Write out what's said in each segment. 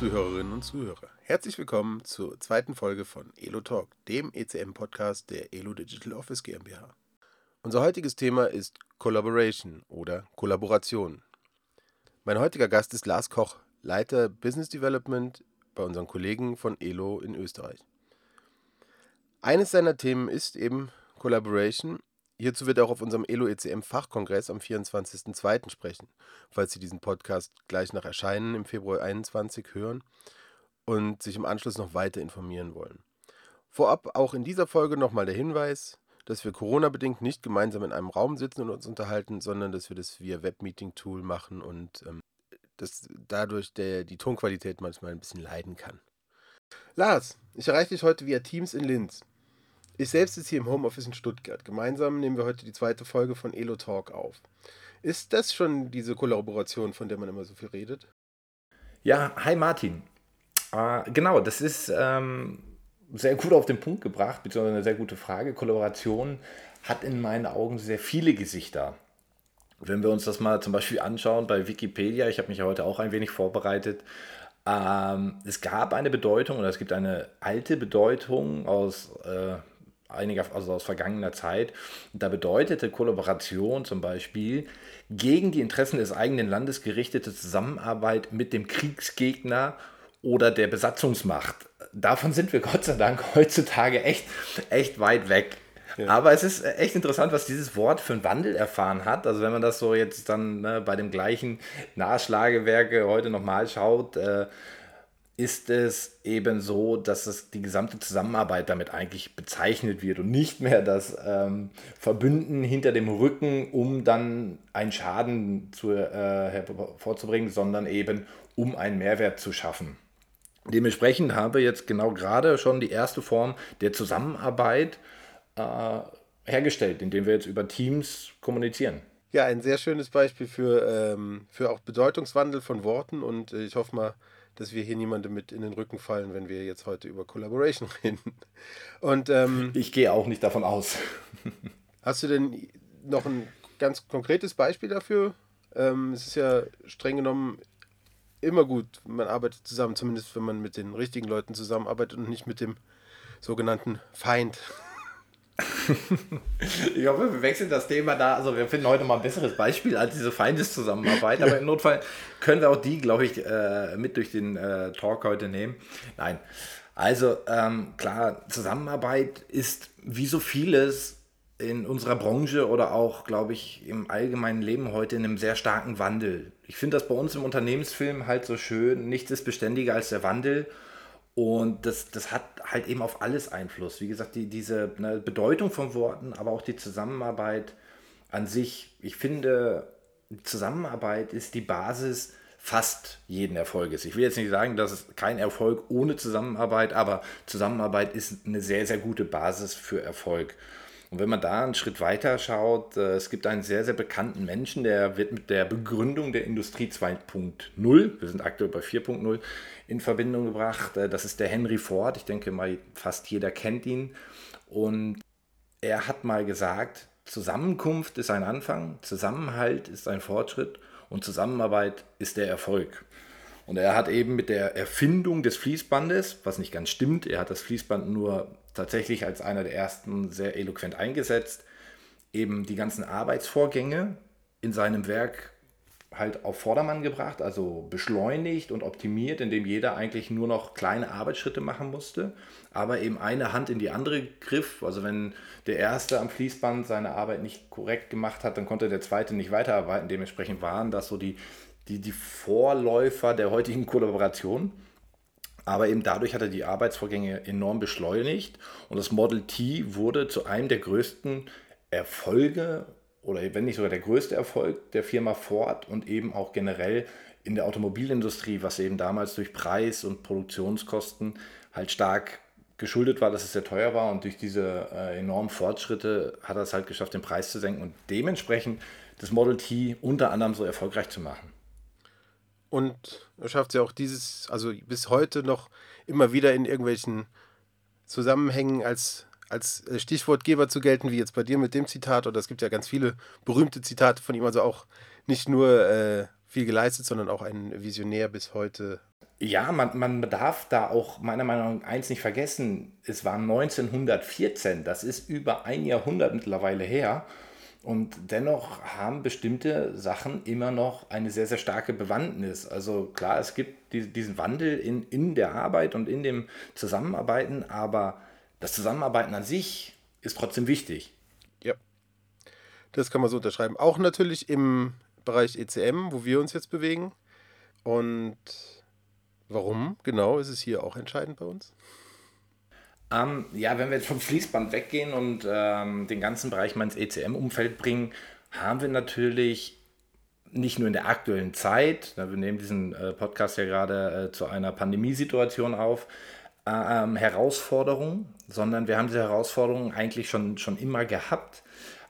Zuhörerinnen und Zuhörer. Herzlich willkommen zur zweiten Folge von Elo Talk, dem ECM-Podcast der Elo Digital Office GmbH. Unser heutiges Thema ist Collaboration oder Kollaboration. Mein heutiger Gast ist Lars Koch, Leiter Business Development bei unseren Kollegen von Elo in Österreich. Eines seiner Themen ist eben Collaboration. Hierzu wird er auch auf unserem Elo ECM Fachkongress am 24.02. sprechen, falls Sie diesen Podcast gleich nach Erscheinen im Februar 2021 hören und sich im Anschluss noch weiter informieren wollen. Vorab auch in dieser Folge nochmal der Hinweis, dass wir Corona-bedingt nicht gemeinsam in einem Raum sitzen und uns unterhalten, sondern dass wir das via Webmeeting-Tool machen und ähm, dass dadurch der, die Tonqualität manchmal ein bisschen leiden kann. Lars, ich erreiche dich heute via Teams in Linz. Ich selbst sitze hier im Homeoffice in Stuttgart. Gemeinsam nehmen wir heute die zweite Folge von Elo Talk auf. Ist das schon diese Kollaboration, von der man immer so viel redet? Ja, hi Martin. Äh, genau, das ist ähm, sehr gut auf den Punkt gebracht, beziehungsweise eine sehr gute Frage. Kollaboration hat in meinen Augen sehr viele Gesichter. Wenn wir uns das mal zum Beispiel anschauen bei Wikipedia, ich habe mich ja heute auch ein wenig vorbereitet, ähm, es gab eine Bedeutung oder es gibt eine alte Bedeutung aus äh, einiger, also aus vergangener Zeit. Da bedeutete Kollaboration zum Beispiel gegen die Interessen des eigenen Landes gerichtete Zusammenarbeit mit dem Kriegsgegner oder der Besatzungsmacht. Davon sind wir Gott sei Dank heutzutage echt, echt weit weg. Ja. Aber es ist echt interessant, was dieses Wort für einen Wandel erfahren hat. Also wenn man das so jetzt dann ne, bei dem gleichen Nachschlagewerke heute nochmal schaut, äh, ist es eben so, dass es die gesamte Zusammenarbeit damit eigentlich bezeichnet wird und nicht mehr das ähm, Verbünden hinter dem Rücken, um dann einen Schaden zu, äh, hervorzubringen, sondern eben um einen Mehrwert zu schaffen. Dementsprechend habe jetzt genau gerade schon die erste Form der Zusammenarbeit äh, hergestellt, indem wir jetzt über Teams kommunizieren. Ja, ein sehr schönes Beispiel für, ähm, für auch Bedeutungswandel von Worten und äh, ich hoffe mal, dass wir hier niemandem mit in den Rücken fallen, wenn wir jetzt heute über Collaboration reden. Und ähm, ich gehe auch nicht davon aus. hast du denn noch ein ganz konkretes Beispiel dafür? Ähm, es ist ja streng genommen immer gut, man arbeitet zusammen, zumindest wenn man mit den richtigen Leuten zusammenarbeitet und nicht mit dem sogenannten Feind. ich hoffe, wir wechseln das Thema da. Also wir finden heute mal ein besseres Beispiel als diese Feindeszusammenarbeit. Aber im Notfall können wir auch die, glaube ich, äh, mit durch den äh, Talk heute nehmen. Nein. Also ähm, klar, Zusammenarbeit ist wie so vieles in unserer Branche oder auch, glaube ich, im allgemeinen Leben heute in einem sehr starken Wandel. Ich finde das bei uns im Unternehmensfilm halt so schön. Nichts ist beständiger als der Wandel. Und das, das hat halt eben auf alles Einfluss. Wie gesagt, die, diese ne, Bedeutung von Worten, aber auch die Zusammenarbeit an sich. Ich finde, Zusammenarbeit ist die Basis fast jeden Erfolges. Ich will jetzt nicht sagen, dass es kein Erfolg ohne Zusammenarbeit, aber Zusammenarbeit ist eine sehr, sehr gute Basis für Erfolg. Und wenn man da einen Schritt weiter schaut, äh, es gibt einen sehr, sehr bekannten Menschen, der wird mit der Begründung der Industrie 2.0, wir sind aktuell bei 4.0, in Verbindung gebracht. Äh, das ist der Henry Ford. Ich denke mal, fast jeder kennt ihn. Und er hat mal gesagt, Zusammenkunft ist ein Anfang, Zusammenhalt ist ein Fortschritt und Zusammenarbeit ist der Erfolg. Und er hat eben mit der Erfindung des Fließbandes, was nicht ganz stimmt, er hat das Fließband nur tatsächlich als einer der ersten sehr eloquent eingesetzt, eben die ganzen Arbeitsvorgänge in seinem Werk halt auf Vordermann gebracht, also beschleunigt und optimiert, indem jeder eigentlich nur noch kleine Arbeitsschritte machen musste, aber eben eine Hand in die andere griff. Also wenn der erste am Fließband seine Arbeit nicht korrekt gemacht hat, dann konnte der zweite nicht weiterarbeiten. Dementsprechend waren das so die, die, die Vorläufer der heutigen Kollaboration. Aber eben dadurch hat er die Arbeitsvorgänge enorm beschleunigt und das Model T wurde zu einem der größten Erfolge oder wenn nicht sogar der größte Erfolg der Firma Ford und eben auch generell in der Automobilindustrie, was eben damals durch Preis und Produktionskosten halt stark geschuldet war, dass es sehr teuer war und durch diese äh, enormen Fortschritte hat er es halt geschafft, den Preis zu senken und dementsprechend das Model T unter anderem so erfolgreich zu machen. Und er schafft es ja auch dieses, also bis heute noch immer wieder in irgendwelchen Zusammenhängen als, als Stichwortgeber zu gelten, wie jetzt bei dir mit dem Zitat. Oder es gibt ja ganz viele berühmte Zitate von ihm, also auch nicht nur äh, viel geleistet, sondern auch ein Visionär bis heute. Ja, man, man darf da auch meiner Meinung nach eins nicht vergessen. Es war 1914, das ist über ein Jahrhundert mittlerweile her. Und dennoch haben bestimmte Sachen immer noch eine sehr, sehr starke Bewandtnis. Also klar, es gibt diesen Wandel in, in der Arbeit und in dem Zusammenarbeiten, aber das Zusammenarbeiten an sich ist trotzdem wichtig. Ja, das kann man so unterschreiben. Auch natürlich im Bereich ECM, wo wir uns jetzt bewegen. Und warum genau ist es hier auch entscheidend bei uns? Ähm, ja, wenn wir jetzt vom Fließband weggehen und ähm, den ganzen Bereich mal ins ECM-Umfeld bringen, haben wir natürlich nicht nur in der aktuellen Zeit, wir nehmen diesen äh, Podcast ja gerade äh, zu einer Pandemiesituation auf, äh, ähm, Herausforderungen, sondern wir haben diese Herausforderungen eigentlich schon, schon immer gehabt,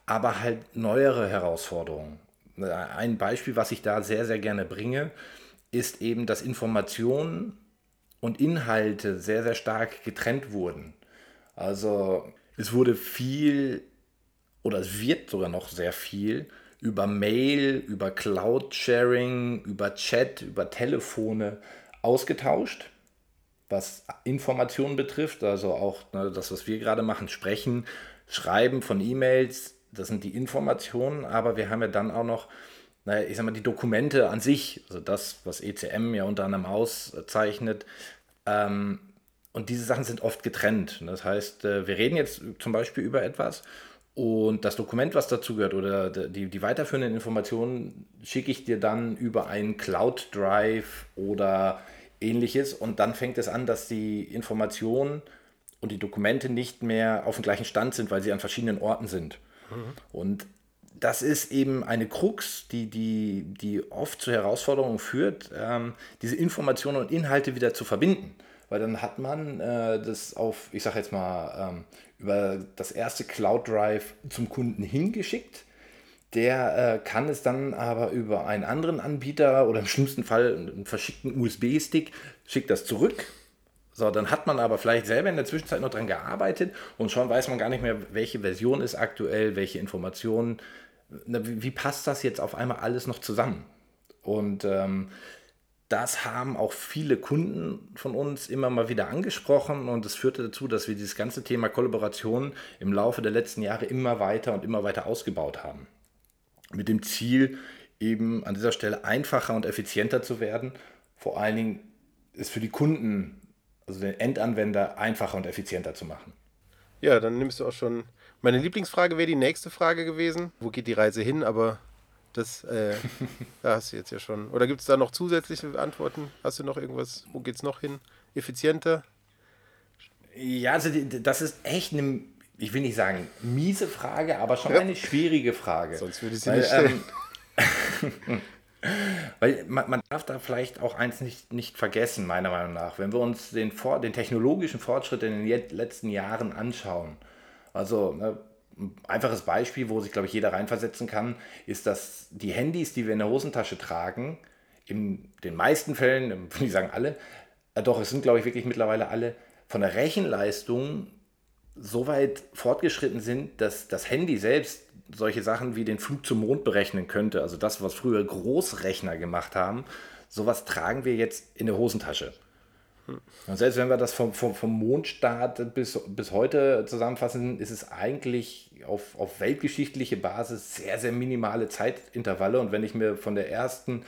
aber halt neuere Herausforderungen. Äh, ein Beispiel, was ich da sehr, sehr gerne bringe, ist eben, dass Informationen und Inhalte sehr, sehr stark getrennt wurden. Also es wurde viel oder es wird sogar noch sehr viel über Mail, über Cloud-Sharing, über Chat, über Telefone ausgetauscht, was Informationen betrifft. Also auch ne, das, was wir gerade machen, sprechen, schreiben von E-Mails, das sind die Informationen, aber wir haben ja dann auch noch naja, ich sag mal, die Dokumente an sich, also das, was ECM ja unter anderem auszeichnet, ähm, und diese Sachen sind oft getrennt. Das heißt, äh, wir reden jetzt zum Beispiel über etwas und das Dokument, was dazu gehört oder die, die weiterführenden Informationen schicke ich dir dann über einen Cloud Drive oder ähnliches und dann fängt es an, dass die Informationen und die Dokumente nicht mehr auf dem gleichen Stand sind, weil sie an verschiedenen Orten sind. Mhm. Und das ist eben eine Krux, die, die, die oft zu Herausforderungen führt, ähm, diese Informationen und Inhalte wieder zu verbinden. Weil dann hat man äh, das auf, ich sage jetzt mal, ähm, über das erste Cloud Drive zum Kunden hingeschickt. Der äh, kann es dann aber über einen anderen Anbieter oder im schlimmsten Fall einen verschickten USB-Stick, schickt das zurück. So, dann hat man aber vielleicht selber in der Zwischenzeit noch dran gearbeitet und schon weiß man gar nicht mehr, welche Version ist aktuell, welche Informationen wie passt das jetzt auf einmal alles noch zusammen? Und ähm, das haben auch viele Kunden von uns immer mal wieder angesprochen und es führte dazu, dass wir dieses ganze Thema Kollaboration im Laufe der letzten Jahre immer weiter und immer weiter ausgebaut haben. Mit dem Ziel, eben an dieser Stelle einfacher und effizienter zu werden. Vor allen Dingen ist für die Kunden, also den Endanwender, einfacher und effizienter zu machen. Ja, dann nimmst du auch schon meine Lieblingsfrage wäre die nächste Frage gewesen. Wo geht die Reise hin? Aber das äh, da hast du jetzt ja schon. Oder gibt es da noch zusätzliche Antworten? Hast du noch irgendwas? Wo geht es noch hin? Effizienter? Ja, also das ist echt eine, ich will nicht sagen miese Frage, aber schon ja. eine schwierige Frage. Sonst würde ich sie Weil, nicht stellen. Ähm, Weil man, man, darf da vielleicht auch eins nicht, nicht vergessen, meiner Meinung nach. Wenn wir uns den, den technologischen Fortschritt in den letzten Jahren anschauen, also ne, ein einfaches Beispiel, wo sich, glaube ich, jeder reinversetzen kann, ist, dass die Handys, die wir in der Hosentasche tragen, in den meisten Fällen, ich sagen alle, äh, doch, es sind, glaube ich, wirklich mittlerweile alle, von der Rechenleistung so weit fortgeschritten sind, dass das Handy selbst solche Sachen wie den Flug zum Mond berechnen könnte. Also das, was früher Großrechner gemacht haben, sowas tragen wir jetzt in der Hosentasche. Und selbst wenn wir das vom, vom, vom Mondstart bis, bis heute zusammenfassen, ist es eigentlich auf, auf weltgeschichtliche Basis sehr, sehr minimale Zeitintervalle. Und wenn ich mir von der ersten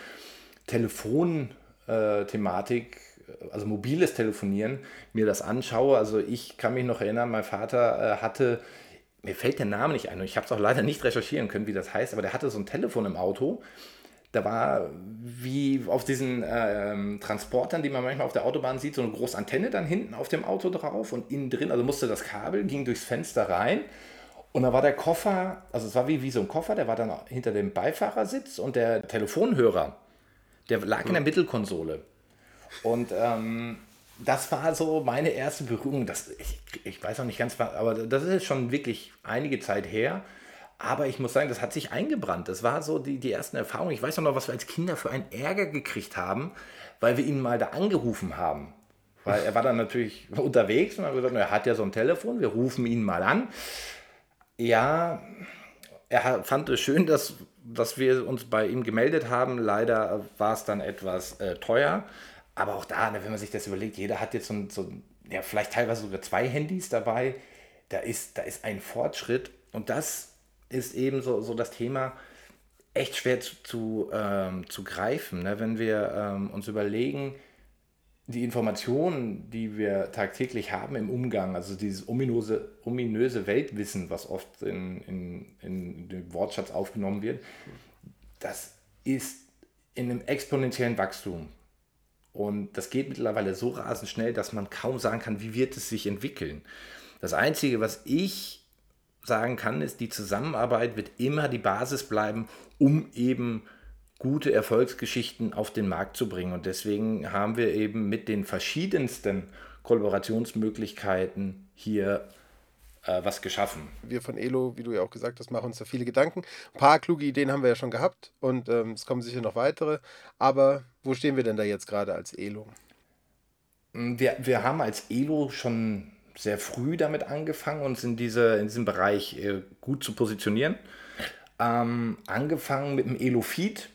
Telefonthematik, äh, also mobiles Telefonieren, mir das anschaue, also ich kann mich noch erinnern, mein Vater äh, hatte, mir fällt der Name nicht ein und ich habe es auch leider nicht recherchieren können, wie das heißt, aber der hatte so ein Telefon im Auto da war wie auf diesen äh, Transportern, die man manchmal auf der Autobahn sieht, so eine große Antenne dann hinten auf dem Auto drauf und innen drin, also musste das Kabel, ging durchs Fenster rein und da war der Koffer, also es war wie, wie so ein Koffer, der war dann hinter dem Beifahrersitz und der Telefonhörer, der lag in der Mittelkonsole. Und ähm, das war so meine erste Berührung. Das, ich, ich weiß auch nicht ganz, aber das ist schon wirklich einige Zeit her. Aber ich muss sagen, das hat sich eingebrannt. Das war so die, die ersten Erfahrungen. Ich weiß noch, was wir als Kinder für einen Ärger gekriegt haben, weil wir ihn mal da angerufen haben. Weil er war dann natürlich unterwegs und hat gesagt, er hat ja so ein Telefon, wir rufen ihn mal an. Ja, er fand es schön, dass, dass wir uns bei ihm gemeldet haben. Leider war es dann etwas äh, teuer. aber auch da, ne, wenn man sich das überlegt, jeder hat jetzt so, so ja, vielleicht teilweise sogar zwei Handys dabei. Da ist, da ist ein Fortschritt. Und das ist eben so, so das Thema, echt schwer zu, zu, ähm, zu greifen. Ne? Wenn wir ähm, uns überlegen, die Informationen, die wir tagtäglich haben im Umgang, also dieses ominöse, ominöse Weltwissen, was oft in, in, in den Wortschatz aufgenommen wird, das ist in einem exponentiellen Wachstum. Und das geht mittlerweile so rasend schnell, dass man kaum sagen kann, wie wird es sich entwickeln. Das Einzige, was ich sagen kann, ist, die Zusammenarbeit wird immer die Basis bleiben, um eben gute Erfolgsgeschichten auf den Markt zu bringen. Und deswegen haben wir eben mit den verschiedensten Kollaborationsmöglichkeiten hier äh, was geschaffen. Wir von Elo, wie du ja auch gesagt hast, machen uns da viele Gedanken. Ein paar kluge Ideen haben wir ja schon gehabt und ähm, es kommen sicher noch weitere. Aber wo stehen wir denn da jetzt gerade als Elo? Wir, wir haben als Elo schon sehr früh damit angefangen, uns in, diese, in diesem Bereich äh, gut zu positionieren. Ähm, angefangen mit dem Elo-Feed,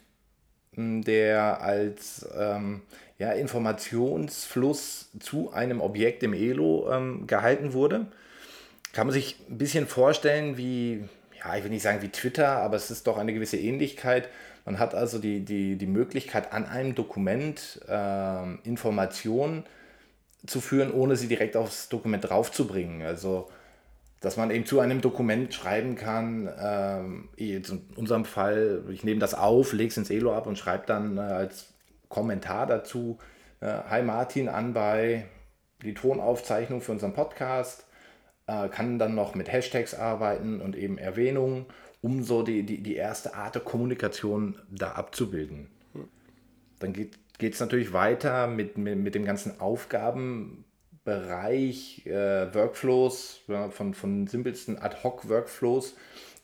der als ähm, ja, Informationsfluss zu einem Objekt im Elo ähm, gehalten wurde kann man sich ein bisschen vorstellen wie, ja, ich will nicht sagen wie Twitter, aber es ist doch eine gewisse Ähnlichkeit. Man hat also die, die, die Möglichkeit, an einem Dokument äh, Informationen zu führen, ohne sie direkt aufs Dokument draufzubringen. Also, dass man eben zu einem Dokument schreiben kann, ähm, jetzt in unserem Fall, ich nehme das auf, lege es ins Elo ab und schreibe dann äh, als Kommentar dazu, äh, Hi Martin, an bei die Tonaufzeichnung für unseren Podcast äh, kann dann noch mit Hashtags arbeiten und eben Erwähnungen, um so die, die, die erste Art der Kommunikation da abzubilden. Dann geht es natürlich weiter mit, mit, mit dem ganzen Aufgabenbereich, äh, Workflows, ja, von, von simpelsten Ad-Hoc-Workflows,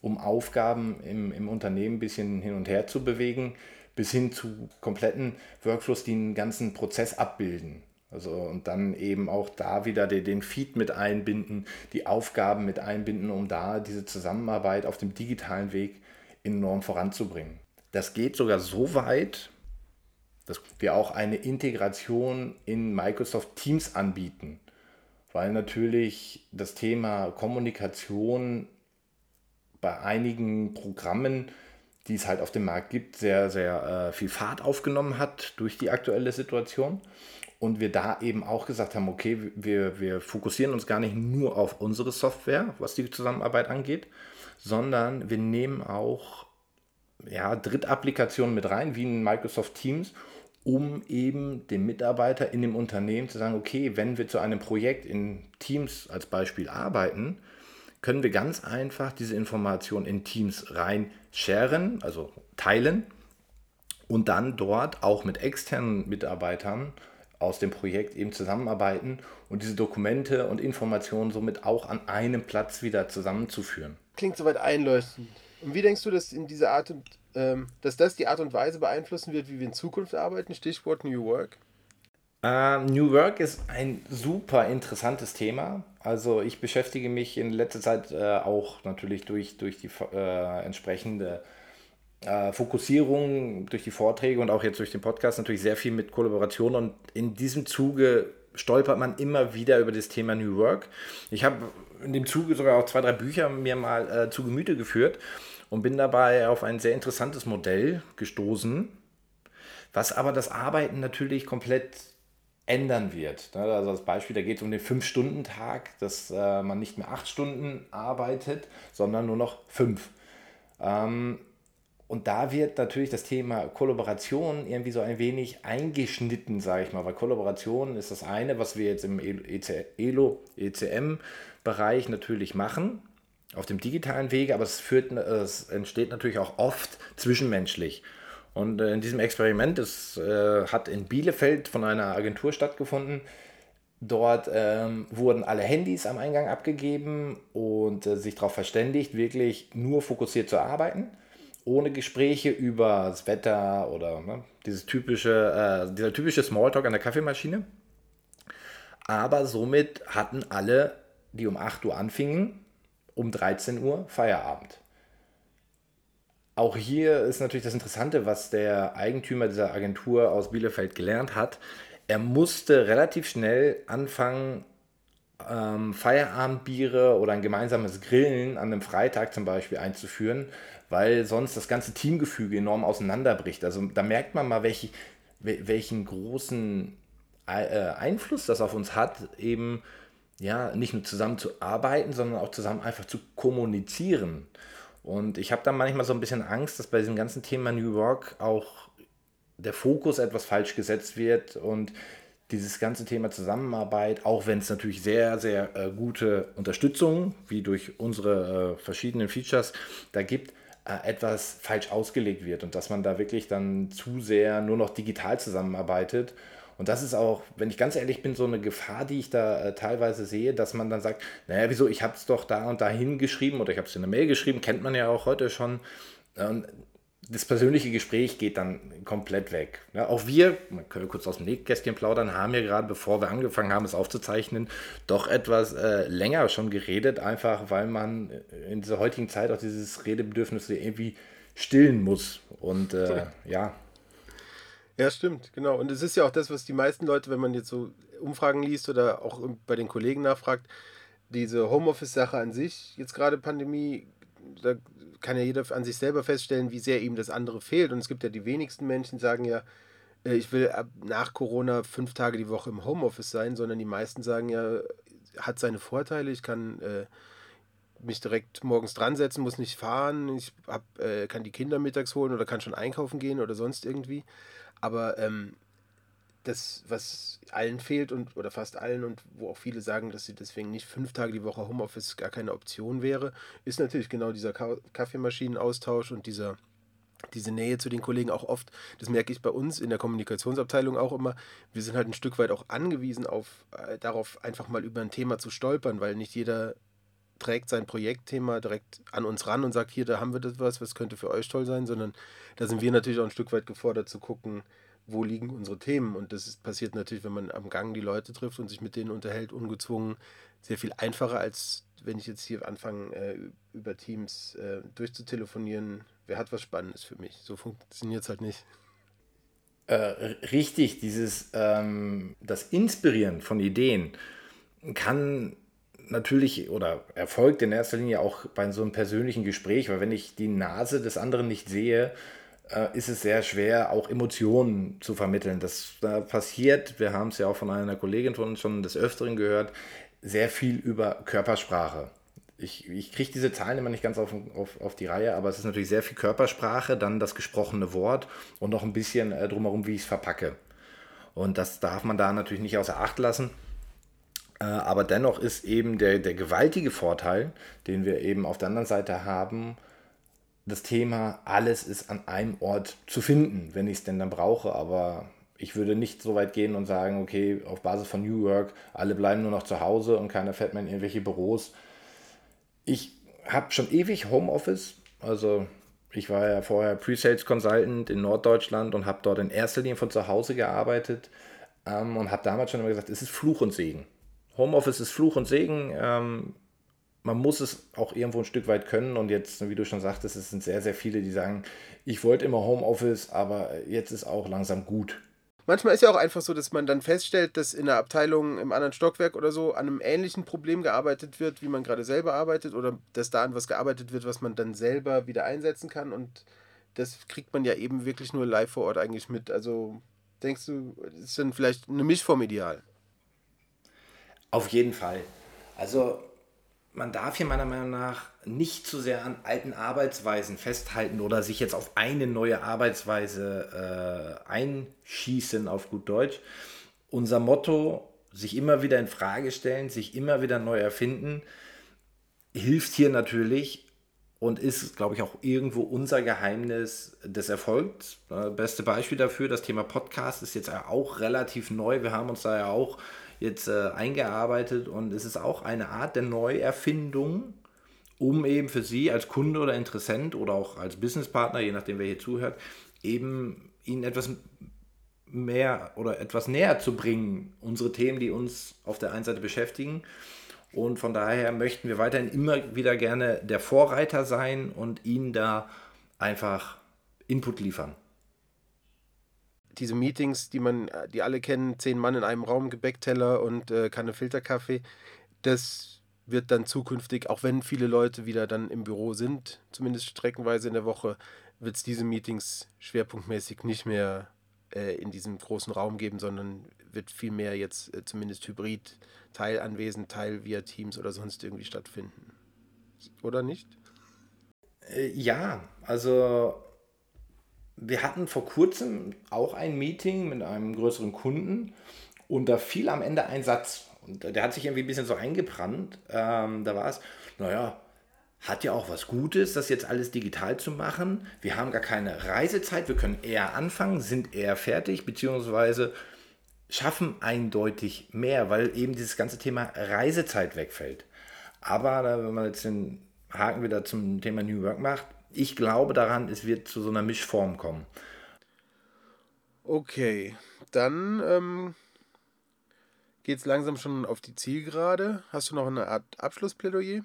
um Aufgaben im, im Unternehmen ein bisschen hin und her zu bewegen, bis hin zu kompletten Workflows, die einen ganzen Prozess abbilden. Also und dann eben auch da wieder den, den Feed mit einbinden, die Aufgaben mit einbinden, um da diese Zusammenarbeit auf dem digitalen Weg enorm voranzubringen. Das geht sogar so weit, dass wir auch eine Integration in Microsoft Teams anbieten, weil natürlich das Thema Kommunikation bei einigen Programmen, die es halt auf dem Markt gibt, sehr, sehr äh, viel Fahrt aufgenommen hat durch die aktuelle Situation. Und wir da eben auch gesagt haben, okay, wir, wir fokussieren uns gar nicht nur auf unsere Software, was die Zusammenarbeit angeht, sondern wir nehmen auch ja, Drittapplikationen mit rein, wie in Microsoft Teams, um eben dem Mitarbeiter in dem Unternehmen zu sagen, okay, wenn wir zu einem Projekt in Teams als Beispiel arbeiten, können wir ganz einfach diese Information in Teams rein sharen, also teilen und dann dort auch mit externen Mitarbeitern aus dem Projekt eben zusammenarbeiten und diese Dokumente und Informationen somit auch an einem Platz wieder zusammenzuführen. Klingt soweit einleuchtend. Und wie denkst du, dass in dieser Art und, dass das die Art und Weise beeinflussen wird, wie wir in Zukunft arbeiten? Stichwort New Work. Uh, New Work ist ein super interessantes Thema. Also ich beschäftige mich in letzter Zeit äh, auch natürlich durch, durch die äh, entsprechende äh, Fokussierung durch die Vorträge und auch jetzt durch den Podcast natürlich sehr viel mit Kollaboration und in diesem Zuge stolpert man immer wieder über das Thema New Work. Ich habe in dem Zuge sogar auch zwei, drei Bücher mir mal äh, zu Gemüte geführt und bin dabei auf ein sehr interessantes Modell gestoßen, was aber das Arbeiten natürlich komplett ändern wird. Ne, also als Beispiel, da geht es um den Fünf-Stunden-Tag, dass äh, man nicht mehr acht Stunden arbeitet, sondern nur noch fünf. Ähm, und da wird natürlich das Thema Kollaboration irgendwie so ein wenig eingeschnitten, sage ich mal, weil Kollaboration ist das eine, was wir jetzt im ELO, ECM-Bereich natürlich machen, auf dem digitalen Wege, aber es, führt, es entsteht natürlich auch oft zwischenmenschlich. Und äh, in diesem Experiment, das äh, hat in Bielefeld von einer Agentur stattgefunden, Dort ähm, wurden alle Handys am Eingang abgegeben und äh, sich darauf verständigt, wirklich nur fokussiert zu arbeiten ohne Gespräche über das Wetter oder ne, dieses typische, äh, dieser typische Smalltalk an der Kaffeemaschine. Aber somit hatten alle, die um 8 Uhr anfingen, um 13 Uhr Feierabend. Auch hier ist natürlich das Interessante, was der Eigentümer dieser Agentur aus Bielefeld gelernt hat. er musste relativ schnell anfangen, ähm, Feierabendbiere oder ein gemeinsames Grillen an einem Freitag zum Beispiel einzuführen, weil sonst das ganze Teamgefüge enorm auseinanderbricht. Also da merkt man mal, welche, welchen großen äh, Einfluss das auf uns hat, eben ja nicht nur zusammen zu arbeiten, sondern auch zusammen einfach zu kommunizieren. Und ich habe da manchmal so ein bisschen Angst, dass bei diesem ganzen Thema New York auch der Fokus etwas falsch gesetzt wird und dieses ganze Thema Zusammenarbeit, auch wenn es natürlich sehr, sehr äh, gute Unterstützung, wie durch unsere äh, verschiedenen Features, da gibt, äh, etwas falsch ausgelegt wird und dass man da wirklich dann zu sehr nur noch digital zusammenarbeitet. Und das ist auch, wenn ich ganz ehrlich bin, so eine Gefahr, die ich da äh, teilweise sehe, dass man dann sagt, naja, wieso, ich habe es doch da und dahin geschrieben oder ich habe es in eine Mail geschrieben, kennt man ja auch heute schon. Und das persönliche Gespräch geht dann komplett weg. Ja, auch wir, man können kurz aus dem Nähkästchen plaudern, haben ja gerade, bevor wir angefangen haben, es aufzuzeichnen, doch etwas äh, länger schon geredet, einfach weil man in dieser heutigen Zeit auch dieses Redebedürfnis irgendwie stillen muss. Und äh, ja. Ja, stimmt, genau. Und es ist ja auch das, was die meisten Leute, wenn man jetzt so Umfragen liest oder auch bei den Kollegen nachfragt, diese Homeoffice-Sache an sich, jetzt gerade Pandemie, da kann ja jeder an sich selber feststellen, wie sehr ihm das andere fehlt. Und es gibt ja die wenigsten Menschen, die sagen ja, äh, ich will nach Corona fünf Tage die Woche im Homeoffice sein, sondern die meisten sagen ja, hat seine Vorteile, ich kann äh, mich direkt morgens dran setzen, muss nicht fahren, ich hab, äh, kann die Kinder mittags holen oder kann schon einkaufen gehen oder sonst irgendwie. Aber ähm, das, was allen fehlt und oder fast allen und wo auch viele sagen, dass sie deswegen nicht fünf Tage die Woche Homeoffice gar keine Option wäre, ist natürlich genau dieser Kaffeemaschinenaustausch und dieser diese Nähe zu den Kollegen auch oft, das merke ich bei uns in der Kommunikationsabteilung auch immer, wir sind halt ein Stück weit auch angewiesen auf, äh, darauf einfach mal über ein Thema zu stolpern, weil nicht jeder trägt sein Projektthema direkt an uns ran und sagt, hier, da haben wir das was, was könnte für euch toll sein, sondern da sind wir natürlich auch ein Stück weit gefordert zu gucken, wo liegen unsere Themen. Und das ist, passiert natürlich, wenn man am Gang die Leute trifft und sich mit denen unterhält, ungezwungen, sehr viel einfacher, als wenn ich jetzt hier anfange, äh, über Teams äh, durchzutelefonieren. Wer hat was Spannendes für mich? So funktioniert es halt nicht. Äh, richtig, dieses ähm, das Inspirieren von Ideen kann natürlich oder erfolgt in erster Linie auch bei so einem persönlichen Gespräch, weil wenn ich die Nase des anderen nicht sehe, äh, ist es sehr schwer, auch Emotionen zu vermitteln. Das passiert, wir haben es ja auch von einer Kollegin von uns schon des Öfteren gehört, sehr viel über Körpersprache. Ich, ich kriege diese Zahlen immer nicht ganz auf, auf, auf die Reihe, aber es ist natürlich sehr viel Körpersprache, dann das gesprochene Wort und noch ein bisschen äh, drumherum, wie ich es verpacke. Und das darf man da natürlich nicht außer Acht lassen. Äh, aber dennoch ist eben der, der gewaltige Vorteil, den wir eben auf der anderen Seite haben, das Thema, alles ist an einem Ort zu finden, wenn ich es denn dann brauche. Aber ich würde nicht so weit gehen und sagen, okay, auf Basis von New Work, alle bleiben nur noch zu Hause und keiner fährt mehr in irgendwelche Büros. Ich habe schon ewig Homeoffice. Also ich war ja vorher Pre-Sales Consultant in Norddeutschland und habe dort in erster Linie von zu Hause gearbeitet ähm, und habe damals schon immer gesagt, es ist Fluch und Segen. Homeoffice ist Fluch und Segen. Ähm, man muss es auch irgendwo ein Stück weit können. Und jetzt, wie du schon sagtest, es sind sehr, sehr viele, die sagen, ich wollte immer Homeoffice, aber jetzt ist auch langsam gut. Manchmal ist ja auch einfach so, dass man dann feststellt, dass in der Abteilung im anderen Stockwerk oder so an einem ähnlichen Problem gearbeitet wird, wie man gerade selber arbeitet, oder dass da an was gearbeitet wird, was man dann selber wieder einsetzen kann. Und das kriegt man ja eben wirklich nur live vor Ort eigentlich mit. Also denkst du, ist dann vielleicht eine Mischform ideal? Auf jeden Fall. Also man darf hier meiner Meinung nach nicht zu sehr an alten Arbeitsweisen festhalten oder sich jetzt auf eine neue Arbeitsweise äh, einschießen, auf gut Deutsch. Unser Motto, sich immer wieder in Frage stellen, sich immer wieder neu erfinden, hilft hier natürlich und ist, glaube ich, auch irgendwo unser Geheimnis des Erfolgs. Äh, beste Beispiel dafür, das Thema Podcast ist jetzt auch relativ neu. Wir haben uns da ja auch jetzt äh, eingearbeitet und es ist auch eine Art der Neuerfindung, um eben für Sie als Kunde oder Interessent oder auch als Businesspartner, je nachdem wer hier zuhört, eben Ihnen etwas mehr oder etwas näher zu bringen, unsere Themen, die uns auf der einen Seite beschäftigen. Und von daher möchten wir weiterhin immer wieder gerne der Vorreiter sein und Ihnen da einfach Input liefern. Diese Meetings, die man, die alle kennen, zehn Mann in einem Raum, Gebäckteller und äh, Kanne Filterkaffee, das wird dann zukünftig, auch wenn viele Leute wieder dann im Büro sind, zumindest streckenweise in der Woche, wird es diese Meetings schwerpunktmäßig nicht mehr äh, in diesem großen Raum geben, sondern wird viel mehr jetzt äh, zumindest hybrid, Teil anwesend, Teil via Teams oder sonst irgendwie stattfinden. Oder nicht? Äh, ja, also wir hatten vor kurzem auch ein Meeting mit einem größeren Kunden und da fiel am Ende ein Satz. Und der hat sich irgendwie ein bisschen so eingebrannt. Ähm, da war es, naja, hat ja auch was Gutes, das jetzt alles digital zu machen. Wir haben gar keine Reisezeit, wir können eher anfangen, sind eher fertig, beziehungsweise schaffen eindeutig mehr, weil eben dieses ganze Thema Reisezeit wegfällt. Aber wenn man jetzt den Haken wieder zum Thema New Work macht, ich glaube daran, es wird zu so einer Mischform kommen. Okay, dann ähm, geht es langsam schon auf die Zielgerade. Hast du noch eine Art Abschlussplädoyer?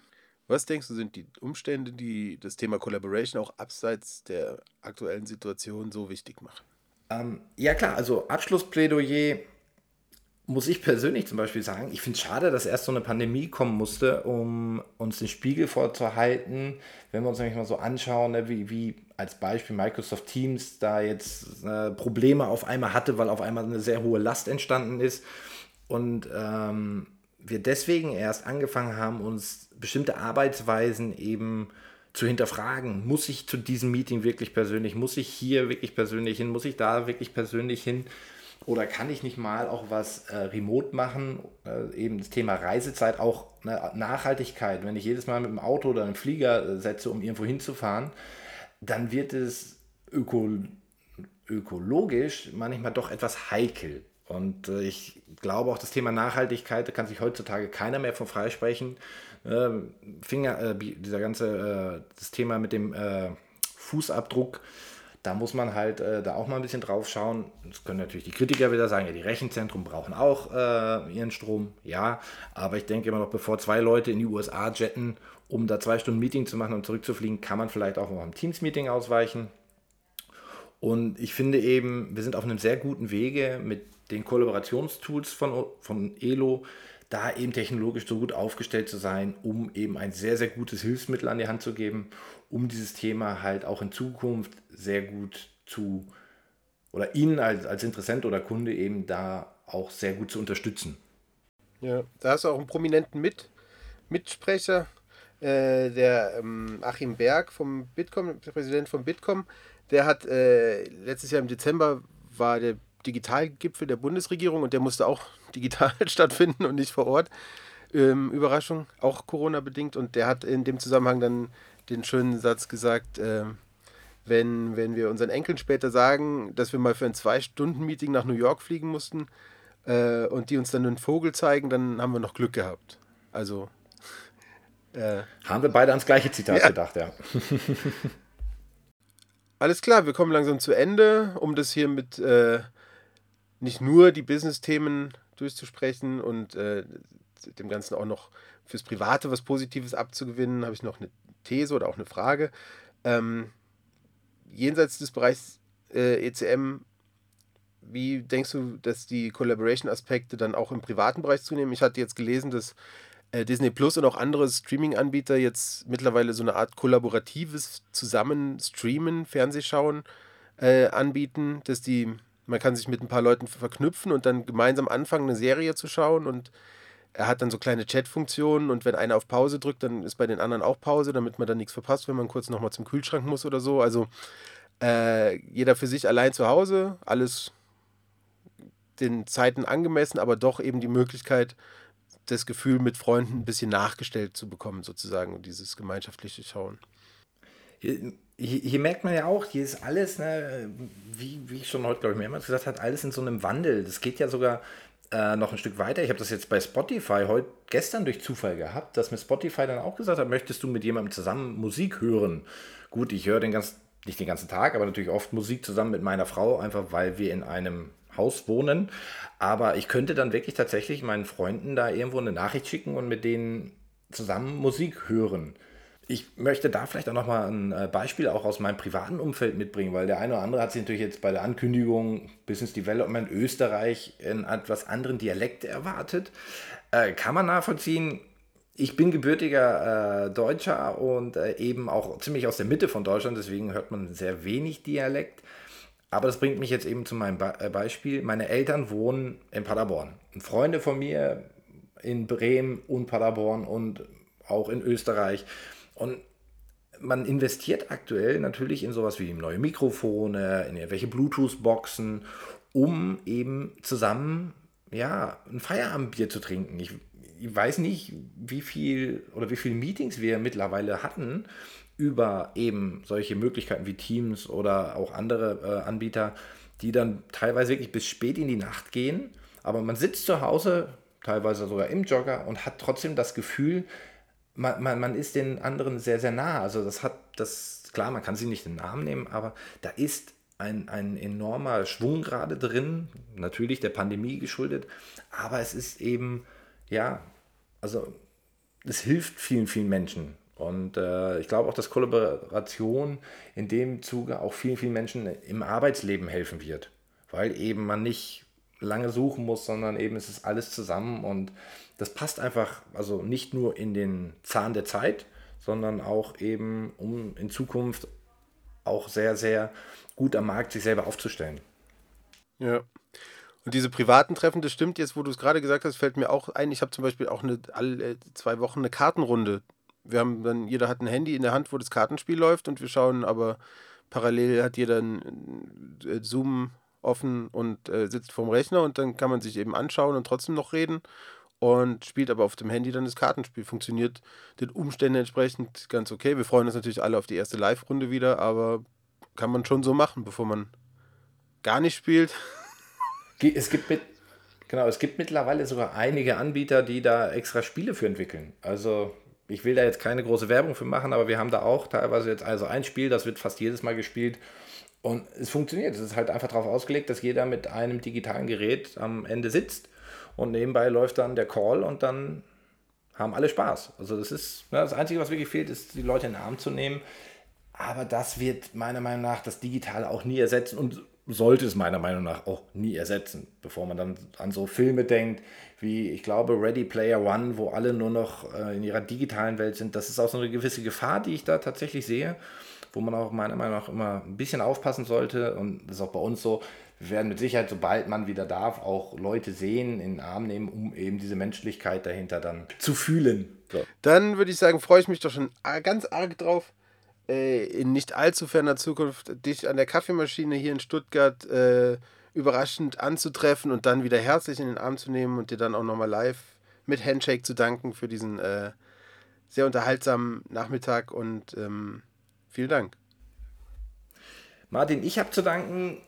Was denkst du, sind die Umstände, die das Thema Collaboration auch abseits der aktuellen Situation so wichtig machen? Ähm, ja klar, also Abschlussplädoyer muss ich persönlich zum Beispiel sagen, ich finde es schade, dass erst so eine Pandemie kommen musste, um uns den Spiegel vorzuhalten. Wenn wir uns nämlich mal so anschauen, ne, wie, wie als Beispiel Microsoft Teams da jetzt äh, Probleme auf einmal hatte, weil auf einmal eine sehr hohe Last entstanden ist. Und ähm, wir deswegen erst angefangen haben, uns bestimmte Arbeitsweisen eben zu hinterfragen. Muss ich zu diesem Meeting wirklich persönlich? Muss ich hier wirklich persönlich hin? Muss ich da wirklich persönlich hin? Oder kann ich nicht mal auch was äh, remote machen? Äh, eben das Thema Reisezeit, auch ne, Nachhaltigkeit. Wenn ich jedes Mal mit dem Auto oder einem Flieger äh, setze, um irgendwo hinzufahren, dann wird es öko ökologisch manchmal doch etwas heikel. Und äh, ich glaube auch, das Thema Nachhaltigkeit, da kann sich heutzutage keiner mehr von freisprechen. Ähm, Finger, äh, dieser ganze, das Thema mit dem Fußabdruck, da muss man halt äh, da auch mal ein bisschen drauf schauen. Das können natürlich die Kritiker wieder sagen, ja, die Rechenzentren brauchen auch äh, ihren Strom. Ja, aber ich denke immer noch, bevor zwei Leute in die USA jetten, um da zwei Stunden Meeting zu machen und zurückzufliegen, kann man vielleicht auch mal ein Teams-Meeting ausweichen. Und ich finde eben, wir sind auf einem sehr guten Wege mit den Kollaborationstools von, von Elo, da eben technologisch so gut aufgestellt zu sein, um eben ein sehr, sehr gutes Hilfsmittel an die Hand zu geben, um dieses Thema halt auch in Zukunft sehr gut zu, oder Ihnen als, als Interessent oder Kunde eben da auch sehr gut zu unterstützen. Ja, da hast du auch einen prominenten Mit Mitsprecher, äh, der ähm, Achim Berg vom Bitkom, Präsident von Bitkom, der hat äh, letztes Jahr im Dezember war der Digitalgipfel der Bundesregierung und der musste auch digital stattfinden und nicht vor Ort. Ähm, Überraschung, auch Corona-bedingt. Und der hat in dem Zusammenhang dann den schönen Satz gesagt, äh, wenn, wenn wir unseren Enkeln später sagen, dass wir mal für ein Zwei-Stunden-Meeting nach New York fliegen mussten äh, und die uns dann einen Vogel zeigen, dann haben wir noch Glück gehabt. Also. Äh, haben wir beide ans gleiche Zitat ja. gedacht, ja. Alles klar, wir kommen langsam zu Ende, um das hier mit äh, nicht nur die Business-Themen durchzusprechen und äh, dem Ganzen auch noch fürs Private was Positives abzugewinnen, habe ich noch eine These oder auch eine Frage. Ähm, jenseits des Bereichs äh, ECM, wie denkst du, dass die Collaboration-Aspekte dann auch im privaten Bereich zunehmen? Ich hatte jetzt gelesen, dass äh, Disney Plus und auch andere Streaming-Anbieter jetzt mittlerweile so eine Art kollaboratives Zusammenstreamen, Fernsehschauen äh, anbieten, dass die man kann sich mit ein paar Leuten verknüpfen und dann gemeinsam anfangen, eine Serie zu schauen. Und er hat dann so kleine Chat-Funktionen und wenn einer auf Pause drückt, dann ist bei den anderen auch Pause, damit man dann nichts verpasst, wenn man kurz nochmal zum Kühlschrank muss oder so. Also äh, jeder für sich allein zu Hause, alles den Zeiten angemessen, aber doch eben die Möglichkeit, das Gefühl mit Freunden ein bisschen nachgestellt zu bekommen, sozusagen, dieses gemeinschaftliche Schauen hier, hier, merkt man ja auch, hier ist alles, ne, wie, wie ich schon heute, glaube ich, mehrmals gesagt habe, alles in so einem Wandel. Das geht ja sogar äh, noch ein Stück weiter. Ich habe das jetzt bei Spotify heute gestern durch Zufall gehabt, dass mir Spotify dann auch gesagt hat, möchtest du mit jemandem zusammen Musik hören? Gut, ich höre den ganzen, nicht den ganzen Tag, aber natürlich oft Musik zusammen mit meiner Frau, einfach weil wir in einem Haus wohnen. Aber ich könnte dann wirklich tatsächlich meinen Freunden da irgendwo eine Nachricht schicken und mit denen zusammen Musik hören Ich möchte da vielleicht auch nochmal ein äh, Beispiel auch aus meinem privaten Umfeld mitbringen, weil der eine oder andere hat sich natürlich jetzt bei der Ankündigung Business Development Österreich in etwas anderen Dialekt erwartet. Äh, kann man nachvollziehen. Ich bin gebürtiger äh, Deutscher und äh, eben auch ziemlich aus der Mitte von Deutschland, deswegen hört man sehr wenig Dialekt. Aber das bringt mich jetzt eben zu meinem Be äh, Beispiel. Meine Eltern wohnen in Paderborn. Und Freunde von mir in Bremen und Paderborn und auch in Österreich. Und man investiert aktuell natürlich in sowas wie neue Mikrofone, in irgendwelche Bluetooth-Boxen, um eben zusammen ja, ein Feierabendbier zu trinken. Ich, ich weiß nicht, wie viel oder wie viele Meetings wir mittlerweile hatten über eben solche Möglichkeiten wie Teams oder auch andere äh, Anbieter, die dann teilweise wirklich bis spät in die Nacht gehen. Aber man sitzt zu Hause, teilweise sogar im Jogger und hat trotzdem das Gefühl, man, man, man ist den anderen sehr, sehr nah. Also das hat das, klar, man kann sie nicht den Namen nehmen, aber da ist ein, ein enormer Schwung gerade drin, natürlich der Pandemie geschuldet, aber es ist eben, ja, also es hilft vielen, vielen Menschen. Und äh, ich glaube auch, dass Kollaboration in dem Zuge auch vielen, vielen Menschen im Arbeitsleben helfen wird, weil eben man nicht lange suchen muss, sondern eben es ist alles zusammen und das passt einfach, also nicht nur in den Zahn der Zeit, sondern auch eben, um in Zukunft auch sehr, sehr gut am Markt sich selber aufzustellen. Ja. Und diese privaten Treffen, das stimmt jetzt, wo du es gerade gesagt hast, fällt mir auch ein. Ich habe zum Beispiel auch eine, alle zwei Wochen eine Kartenrunde. Wir haben dann, jeder hat ein Handy in der Hand, wo das Kartenspiel läuft und wir schauen, aber parallel hat jeder ein äh, Zoom offen und äh, sitzt vorm Rechner und dann kann man sich eben anschauen und trotzdem noch reden und spielt aber auf dem Handy dann das Kartenspiel. Funktioniert den Umständen entsprechend ganz okay. Wir freuen uns natürlich alle auf die erste Live-Runde wieder, aber kann man schon so machen, bevor man gar nicht spielt. Es gibt mit, genau, es gibt mittlerweile sogar einige Anbieter, die da extra Spiele für entwickeln. Also ich will da jetzt keine große Werbung für machen, aber wir haben da auch teilweise jetzt also ein Spiel, das wird fast jedes Mal gespielt. Und es funktioniert. Es ist halt einfach darauf ausgelegt, dass jeder mit einem digitalen Gerät am Ende sitzt und nebenbei läuft dann der Call und dann haben alle Spaß. Also das ist ne, das Einzige, was wirklich fehlt, ist die Leute in den Arm zu nehmen. Aber das wird meiner Meinung nach das Digitale auch nie ersetzen und sollte es meiner Meinung nach auch nie ersetzen, bevor man dann an so Filme denkt, wie ich glaube Ready Player One, wo alle nur noch äh, in ihrer digitalen Welt sind. Das ist auch so eine gewisse Gefahr, die ich da tatsächlich sehe, wo man auch meiner Meinung nach immer ein bisschen aufpassen sollte. Und das ist auch bei uns so wir werden mit Sicherheit, sobald man wieder darf, auch Leute sehen, in den Arm nehmen, um eben diese Menschlichkeit dahinter dann zu fühlen. So. Dann würde ich sagen, freue ich mich doch schon ganz arg drauf, äh, in nicht allzu ferner Zukunft dich an der Kaffeemaschine hier in Stuttgart äh, überraschend anzutreffen und dann wieder herzlich in den Arm zu nehmen und dir dann auch nochmal live mit Handshake zu danken für diesen äh, sehr unterhaltsamen Nachmittag und ähm, vielen Dank. Martin, ich habe zu danken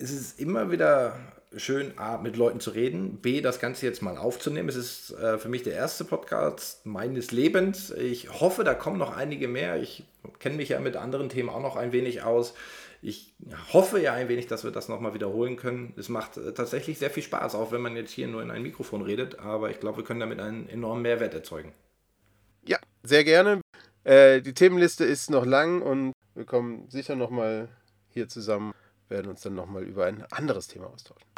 es ist immer wieder schön, A, mit Leuten zu reden, B, das Ganze jetzt mal aufzunehmen. Es ist äh, für mich der erste Podcast meines Lebens. Ich hoffe, da kommen noch einige mehr. Ich kenne mich ja mit anderen Themen auch noch ein wenig aus. Ich hoffe ja ein wenig, dass wir das nochmal wiederholen können. Es macht äh, tatsächlich sehr viel Spaß, auch wenn man jetzt hier nur in ein Mikrofon redet. Aber ich glaube, wir können damit einen enormen Mehrwert erzeugen. Ja, sehr gerne. Äh, die Themenliste ist noch lang und wir kommen sicher nochmal hier zusammen werden uns dann nochmal über ein anderes Thema austauschen.